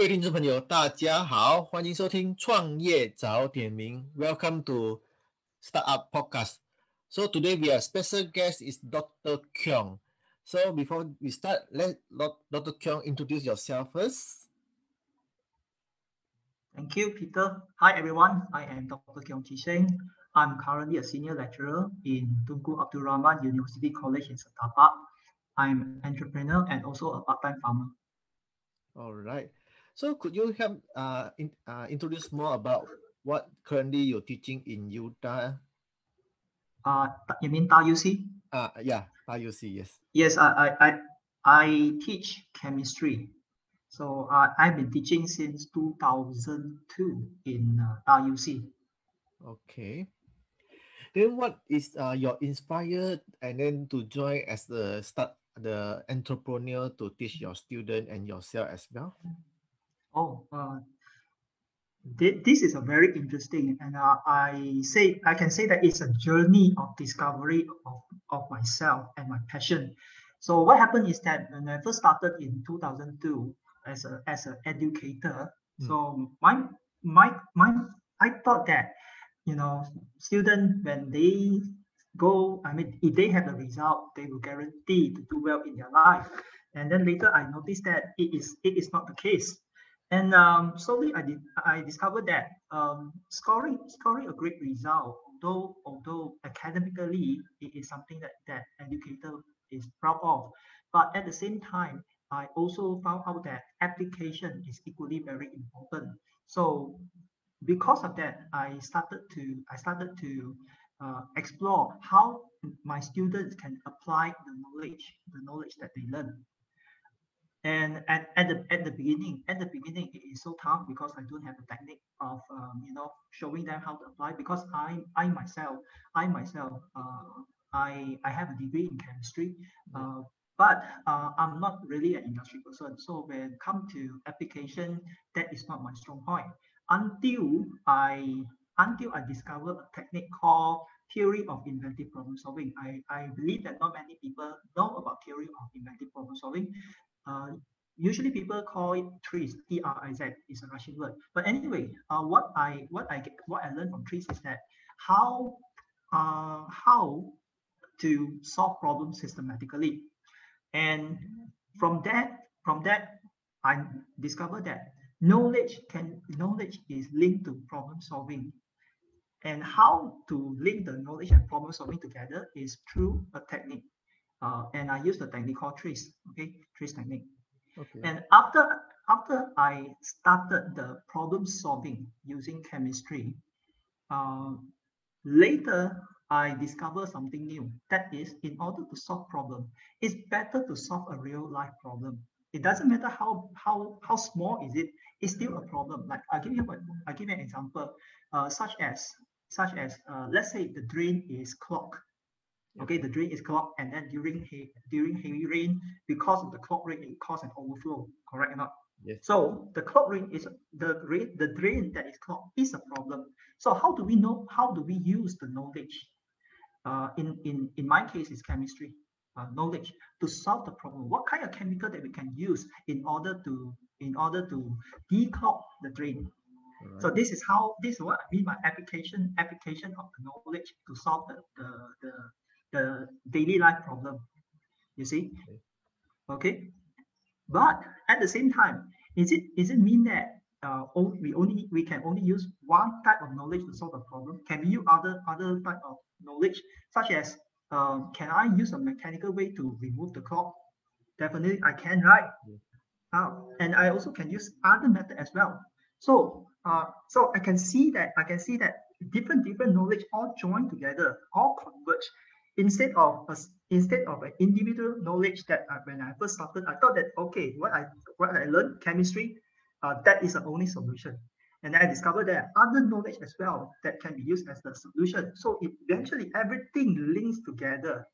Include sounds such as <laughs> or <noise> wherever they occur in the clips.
各位听众朋友，大家好，欢迎收听《创业早点名》。Welcome to Startup Podcast. So today we have special guest is Dr. Keong. So before we start, let Dr. Keong introduce yourself first. Thank you, Peter. Hi everyone. I am Dr. Keong Chee Sheng. I'm currently a senior lecturer in Tunku Abdul Rahman University College in Setapak. I'm an entrepreneur and also a part-time farmer. All right. So could you help uh, in, uh, introduce more about what currently you're teaching in Utah? Uh, you mean TAUC? Uh, yeah, TAUC, yes. Yes, I, I, I teach chemistry. So uh, I've been teaching since 2002 in uh, TAUC. Okay. Then what is uh, your inspired and then to join as the start the entrepreneur to teach your student and yourself as well? Oh, uh, this is a very interesting, and uh, I say I can say that it's a journey of discovery of, of myself and my passion. So what happened is that when I first started in 2002 as a as an educator, mm. so my my my I thought that you know students when they go, I mean if they have a result, they will guarantee to do well in their life. And then later I noticed that it is it is not the case. And um, slowly I did I discovered that um, scoring scoring a great result, although although academically it is something that that educator is proud of, but at the same time I also found out that application is equally very important. So because of that, I started to I started to uh, explore how my students can apply the knowledge the knowledge that they learn and at, at the at the beginning at the beginning it is so tough because i don't have a technique of um, you know showing them how to apply because i i myself i myself uh, i i have a degree in chemistry uh, but uh, i'm not really an industry person so when it come to application that is not my strong point until i until i discovered a technique called theory of inventive problem solving. I, I believe that not many people know about theory of inventive problem solving. Uh, usually people call it TRIZ, T-R-I-Z, is a Russian word. But anyway, uh, what I what I get, what I learned from TRIZ is that how uh, how to solve problems systematically, and from that from that I discovered that knowledge can knowledge is linked to problem solving. And how to link the knowledge and problem solving together is through a technique uh, and I use the technique called TRIZ, okay, TRIZ technique. Okay. And after after I started the problem solving using chemistry, uh, later I discovered something new. That is, in order to solve problem, it's better to solve a real life problem. It doesn't matter how how how small is it. It's still a problem. Like I give you I give you an example, uh, such as such as uh, let's say the drain is clogged Okay, the drain is clogged, and then during he, during heavy rain, because of the clogged rain, it causes an overflow. Correct or not? Yes. So the clogged rain is the rain, the drain that is clogged is a problem. So how do we know? How do we use the knowledge? Uh, in in in my case, is chemistry uh, knowledge to solve the problem. What kind of chemical that we can use in order to in order to declog the drain? Right. So this is how this is what I mean by application application of the knowledge to solve the the, the the daily life problem. You see? Okay. But at the same time, is it is it mean that uh, we only we can only use one type of knowledge to solve a problem? Can we use other other type of knowledge, such as um, can I use a mechanical way to remove the clog? Definitely, I can, right? Uh, and I also can use other method as well. So, uh, so I can see that I can see that different different knowledge all join together, all converge instead of a, instead of an individual knowledge that I, when I first started, I thought that okay, what I what I learned chemistry, uh, that is the only solution. And I discovered there are other knowledge as well that can be used as the solution. So eventually everything links together.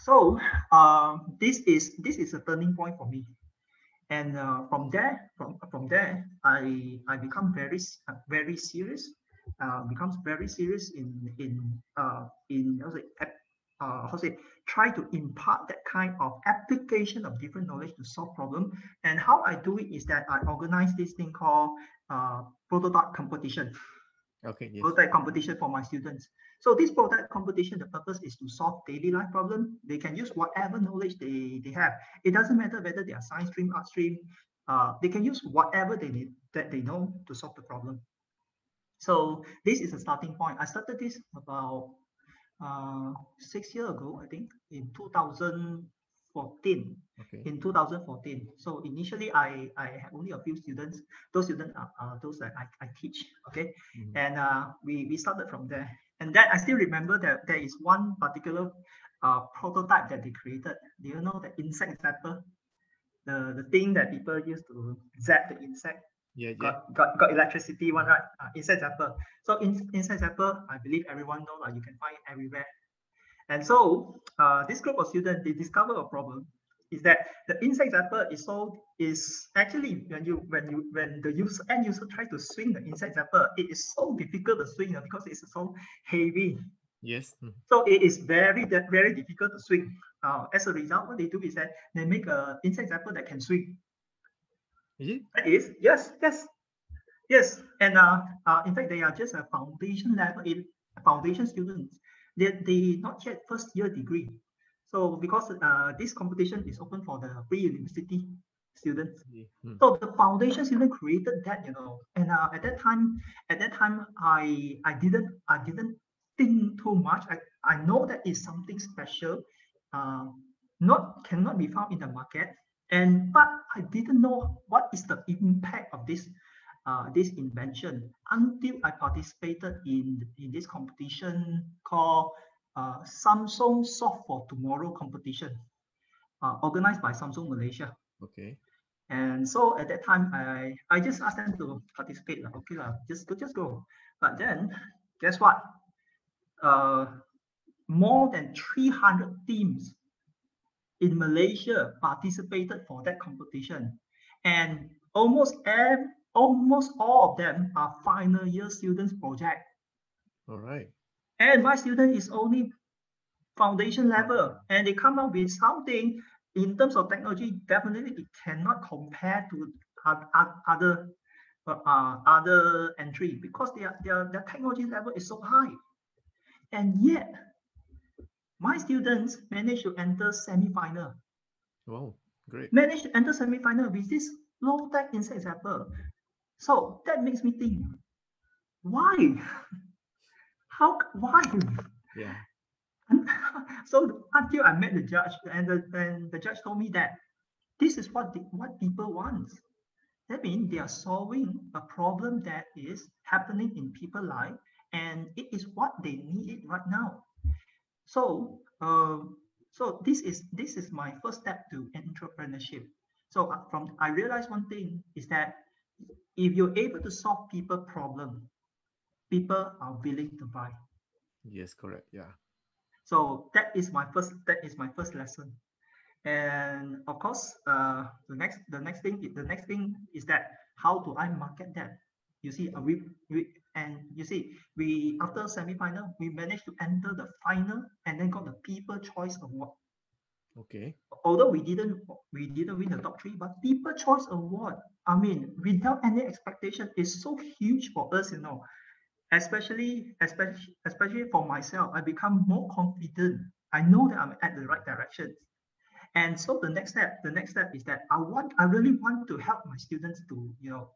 So uh, this is this is a turning point for me. And uh, from there, from from there, I I become very very serious uh, becomes very serious in in uh, in also uh, how say, try to impart that kind of application of different knowledge to solve problem. And how I do it is that I organize this thing called uh, prototype competition. Okay. Yes. Prototype competition for my students. So this prototype competition, the purpose is to solve daily life problem. They can use whatever knowledge they, they have. It doesn't matter whether they are science stream, art stream. Uh, they can use whatever they need that they know to solve the problem. So this is a starting point. I started this about uh, six years ago, I think, in 2014. Okay. In 2014. So initially, I I had only a few students. Those students are, are those that I, I teach. Okay, Mhm. and uh, we we started from there. And that I still remember that there is one particular uh, prototype that they created. Do you know the insect zapper? The the thing that people use to zap the insect Yeah. Yeah. got, got, got electricity one, right? Uh, insect zapper. So in, insect zapper, I believe everyone knows uh, you can find it everywhere. And so uh, this group of students, they discover a problem is that the insect zapper is so is actually when you when you when the user end user try to swing the insect zapper, it is so difficult to swing because it's so heavy. Yes. mhm. So it is very that very difficult to swing. Uh, as a result, what they do is that they make a insect zapper that can swing. Is it? That is, yes, yes, yes. And uh, uh, in fact, they are just a foundation level in foundation students. They they not yet first year degree. So because uh, this competition is open for the pre-university students. Yeah. Mm. So the foundation student created that, you know, and uh, at that time, at that time, I I didn't I didn't think too much. I I know that is something special, uh, not cannot be found in the market, and but I didn't know what is the impact of this uh, this invention until I participated in in this competition called uh, Samsung Solve for Tomorrow competition, uh, organized by Samsung Malaysia. Okay. And so at that time, I I just asked them to participate. Like, okay, lah, just go, just go. But then, guess what? Uh, more than 300 teams in Malaysia participated for that competition, and almost ev- almost all of them are final year students project. All right. And my student is only foundation level, and they come up with something in terms of technology. Definitely, it cannot compare to oth- oth- other uh, uh, other entry because their their their technology level is so high, and yet my students managed to enter semi-final. Wow. Great. Managed to enter semi-final with this low-tech insect zapper. So that makes me think, why? How? Why? Yeah. And <laughs> so until I met the judge, and the and the judge told me that this is what the, what people want. That means they are solving a problem that is happening in people's life, and it is what they need right now. So, uh, so this is this is my first step to entrepreneurship. So uh, from I realized one thing is that if you're able to solve people problem, people are willing to buy. Yes. Correct. Yeah. So that is my first that is my first lesson. And of course, uh, the next the next thing the next thing is that how do I market that? You see, uh, we, we and you see we after semi-final we managed to enter the final and then got the People Choice Award. Okay. Although we didn't we didn't win the top three, but People Choice Award. I mean, without any expectation, is so huge for us, you know especially especially especially for myself i become more confident i know that i'm at the right direction and so the next step the next step is that i want i really want to help my students to you know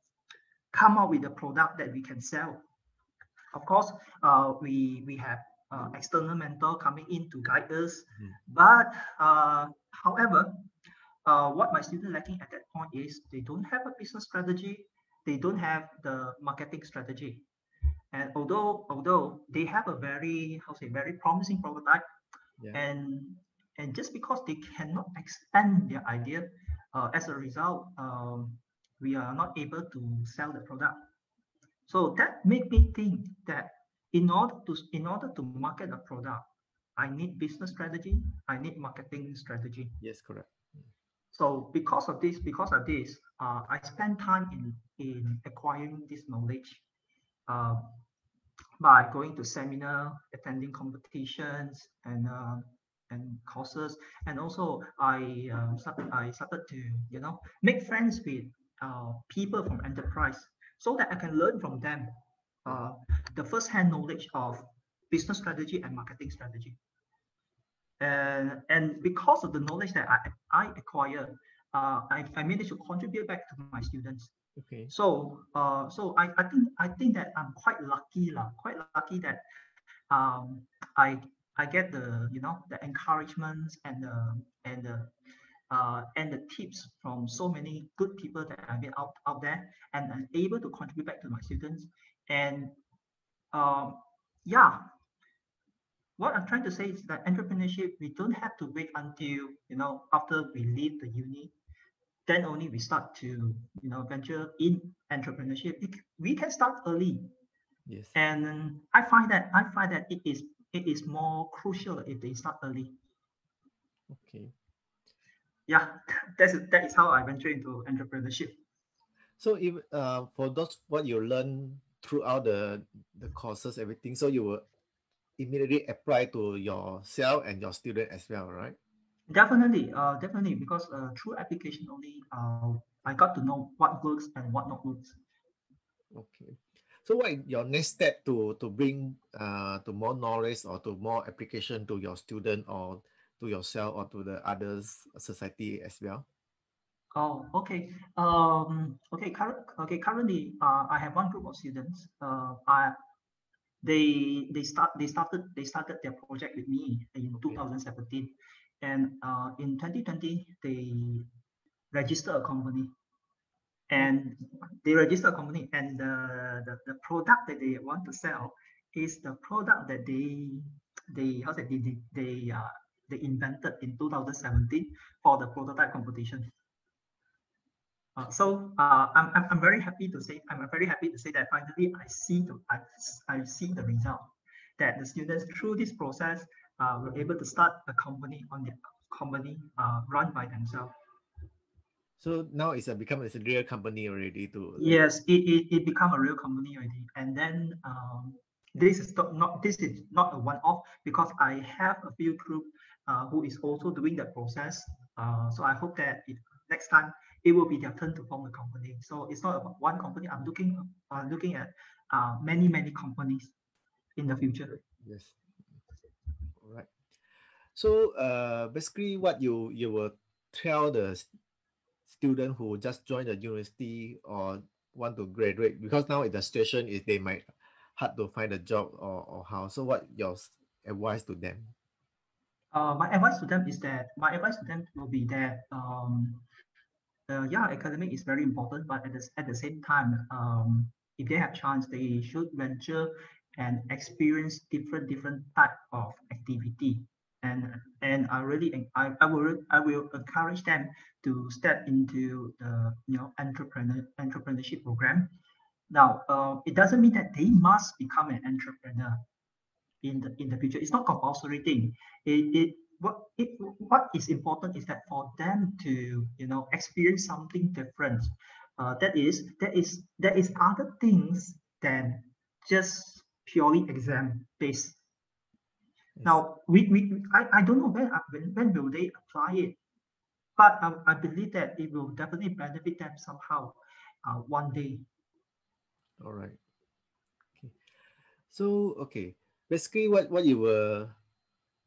come up with a product that we can sell of course uh, we we have uh, external mentor coming in to guide us Mhm. but uh, however uh, what my students lacking at that point is they don't have a business strategy they don't have the marketing strategy and although although they have a very how say very promising prototype Yeah. and and just because they cannot expand their idea uh, as a result um, we are not able to sell the product so that made me think that in order to in order to market a product i need business strategy i need marketing strategy Yes. Correct. so because of this, because of this, uh, I spend time in in acquiring this knowledge uh, by going to seminar, attending competitions, and uh, and courses, and also I um, started, I started to you know make friends with uh, people from enterprise so that I can learn from them uh, the first-hand knowledge of business strategy and marketing strategy. And, and because of the knowledge that I, I acquire, uh, I, I managed to contribute back to my students. Okay. So, uh, so I, I think I think that I'm quite lucky, lah. Quite lucky that um, I I get the you know the encouragements and the and the uh, and the tips from so many good people that I've been out out there, and I'm able to contribute back to my students. And um, yeah, what I'm trying to say is that entrepreneurship, we don't have to wait until, you know, after we leave the uni, then only we start to, you know, venture in entrepreneurship. We can start early. Yes. And I find that I find that it is it is more crucial if they start early. Okay. Yeah, <laughs> that's that is how I venture into entrepreneurship. So if uh for those what you learn throughout the the courses, everything, so you will immediately apply to yourself and your student as well, right? Definitely, uh, definitely, because uh, through application only, uh, I got to know what works and what not works. Okay. So what is your next step to to bring uh to more knowledge or to more application to your student or to yourself or to the others society as well? Oh, okay. Um, okay. Current, okay. Currently, uh, I have one group of students. Uh, I they they start they started they started their project with me in 2017 and uh, in 2020 they register a company and they register a company and the, the, the product that they want to sell is the product that they they how they they, they uh, they invented in 2017 for the prototype competition uh, so uh, I'm, I'm, I'm very happy to say I'm very happy to say that finally I see the I, I see the result that the students through this process uh, were able to start a company on their company uh, run by themselves. So now it's a become it's a real company already to yes it, it, it become a real company already and then um, this is not, not this is not a one-off because I have a few group uh, who is also doing that process uh, so I hope that it, next time it will be their turn to form a company. So it's not about one company. I'm looking uh, looking at uh, many many companies in the future. Yes. All right. So uh, basically, what you you will tell the student who just joined the university or want to graduate because now the situation is they might hard to find a job or, or how. So what your advice to them? Uh, my advice to them is that my advice to them will be that um, uh, yeah, academic is very important, but at the, at the same time, um, if they have chance, they should venture and experience different different type of activity. And and I really I, I will I will encourage them to step into the you know entrepreneur entrepreneurship program. Now, uh, it doesn't mean that they must become an entrepreneur in the in the future. It's not compulsory thing. It, it what it what is important is that for them to you know experience something different uh, that is there is there is other things than just purely exam based yes. now we, we I, I don't know when, when when will they apply it but I, I believe that it will definitely benefit them somehow uh, one day all right okay so okay basically what what you were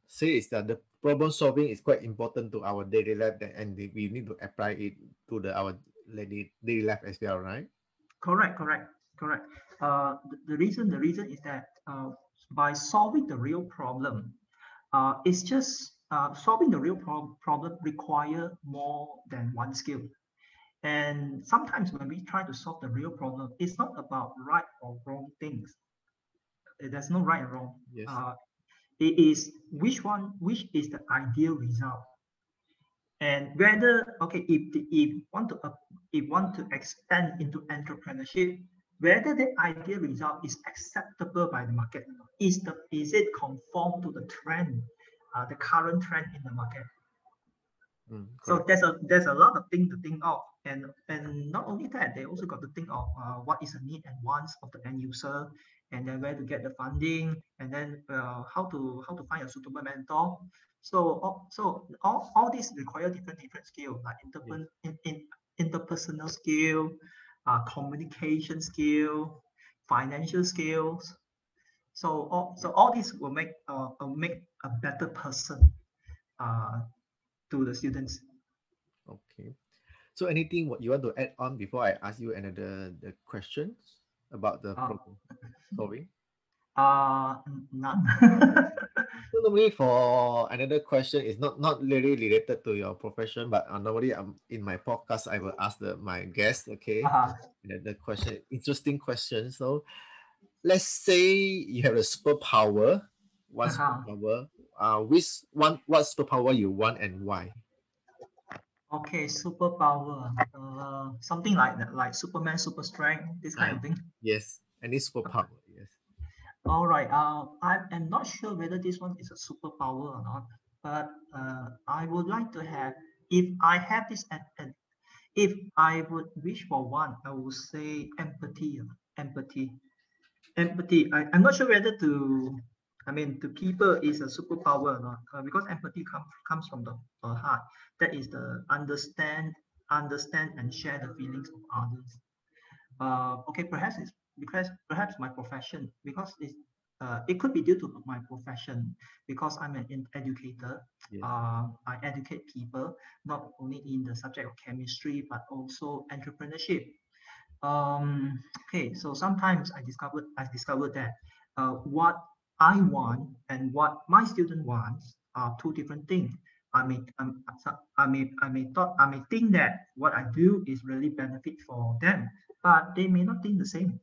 say is that the problem solving is quite important to our daily life and we need to apply it to the our daily, life as well right? Correct correct correct. Uh, the, the reason the reason is that uh, by solving the real problem uh, it's just uh, solving the real pro- problem require more than one skill. And sometimes when we try to solve the real problem it's not about right or wrong things there's no right and wrong yes. Uh, it is which one, which is the ideal result. And whether, okay, if, if want to, uh, if want to expand into entrepreneurship, whether the ideal result is acceptable by the market, is the is it conform to the trend, uh, the current trend in the market? Mm, so there's a there's a lot of things to think of, and and not only that, they also got to think of uh, what is the need and wants of the end user, and then where to get the funding, and then uh, how to how to find a suitable mentor. So, all, so all, all these require different different skills like interper- in, in, interpersonal skill, uh, communication skill, financial skills. So all so all these will make uh, will make a better person uh, to the students. Okay. So anything what you want to add on before I ask you another the questions about the Uh, problem solving? Uh, none. So normally for another question is not not really related to your profession, but uh, normally um, in my podcast I will ask the my guest, okay, uh-huh. the, the question interesting question. So let's say you have a superpower, one Uh-huh. superpower. Uh, which one what superpower you want and why? Okay, superpower. Uh, something like that, like Superman, super strength, this kind of thing. Yes, any superpower. Yes. All right. Uh, I am not sure whether this one is a superpower or not, but uh, I would like to have, if I have this, if I would wish for one, I would say empathy. Empathy. Empathy. I, I'm not sure whether to, I mean, to people is a superpower not, uh, because empathy comes comes from the uh, heart. That is the understand, understand and share the feelings of others. Uh, okay, perhaps it's because perhaps my profession because it's uh, it could be due to my profession because I'm an educator. Yes. Uh, I educate people not only in the subject of chemistry but also entrepreneurship. Um, okay, so sometimes I discovered I discovered that uh, what I want and what my student wants are two different things. I may um, I may I may thought I may think that what I do is really benefit for them, but they may not think the same.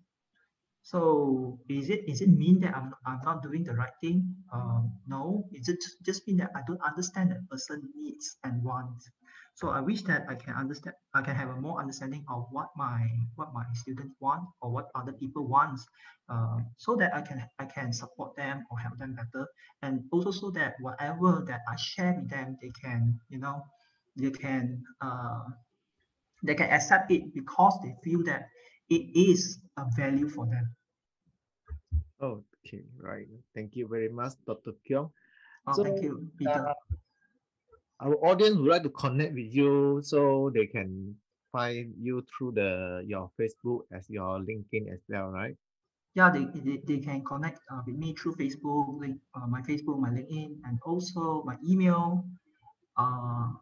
So is it is it mean that I'm I'm not doing the right thing? Um, no, is it just mean that I don't understand that person needs and wants? So I wish that I can understand I can have a more understanding of what my what my students want or what other people wants, uh, so that I can I can support them or help them better, and also so that whatever that I share with them, they can you know they can uh, they can accept it because they feel that it is a value for them. Okay, right. Thank you very much, Dr. Keong. Oh, So, thank you, Peter. Uh, our audience would like to connect with you so they can find you through the your Facebook as your LinkedIn as well, right? yeah, they, they, they can connect uh, with me through Facebook, link, uh, my Facebook, my LinkedIn, and also my email. Uh,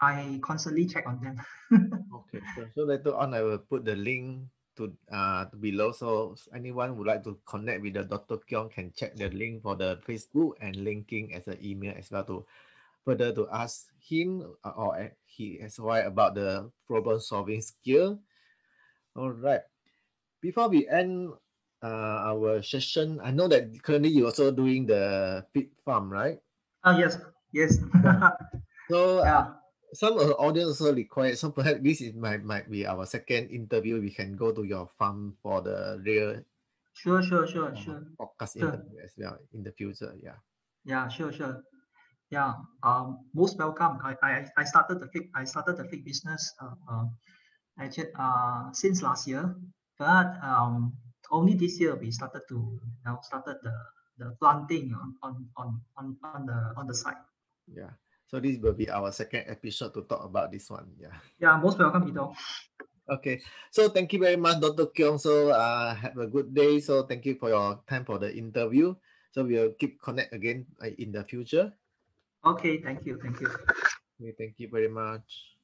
I constantly check on them. <laughs> Okay, so, so later on I will put the link to uh to below so anyone would like to connect with the Dr. Keong can check the link for the Facebook and LinkedIn as an email as well to further to ask him uh, or uh, he as well about the problem solving skill. All right. Before we end uh, our session, I know that currently you're also doing the pig farm, right? Ah, yes, yes. <laughs> So uh, some of the audience also require so perhaps this is might might be our second interview. We can go to your farm for the real sure, sure, sure, uh, sure. podcast Sure. interview as well in the future. Yeah. Yeah, sure, sure. Yeah, um, most welcome. I, I, I started the fig, I started the fig business, uh, uh, actually, uh, since last year, but um, only this year we started to, you know, started the, the planting on, on, on, on, on the, on the site. Yeah. So this will be our second episode to talk about this one. Yeah. Yeah, most welcome, Ito. Okay. So thank you very much, Dr. Keong. So uh have a good day. So thank you for your time for the interview. So we'll keep connect again uh, in the future. Okay, thank you, thank you. Okay, thank you very much.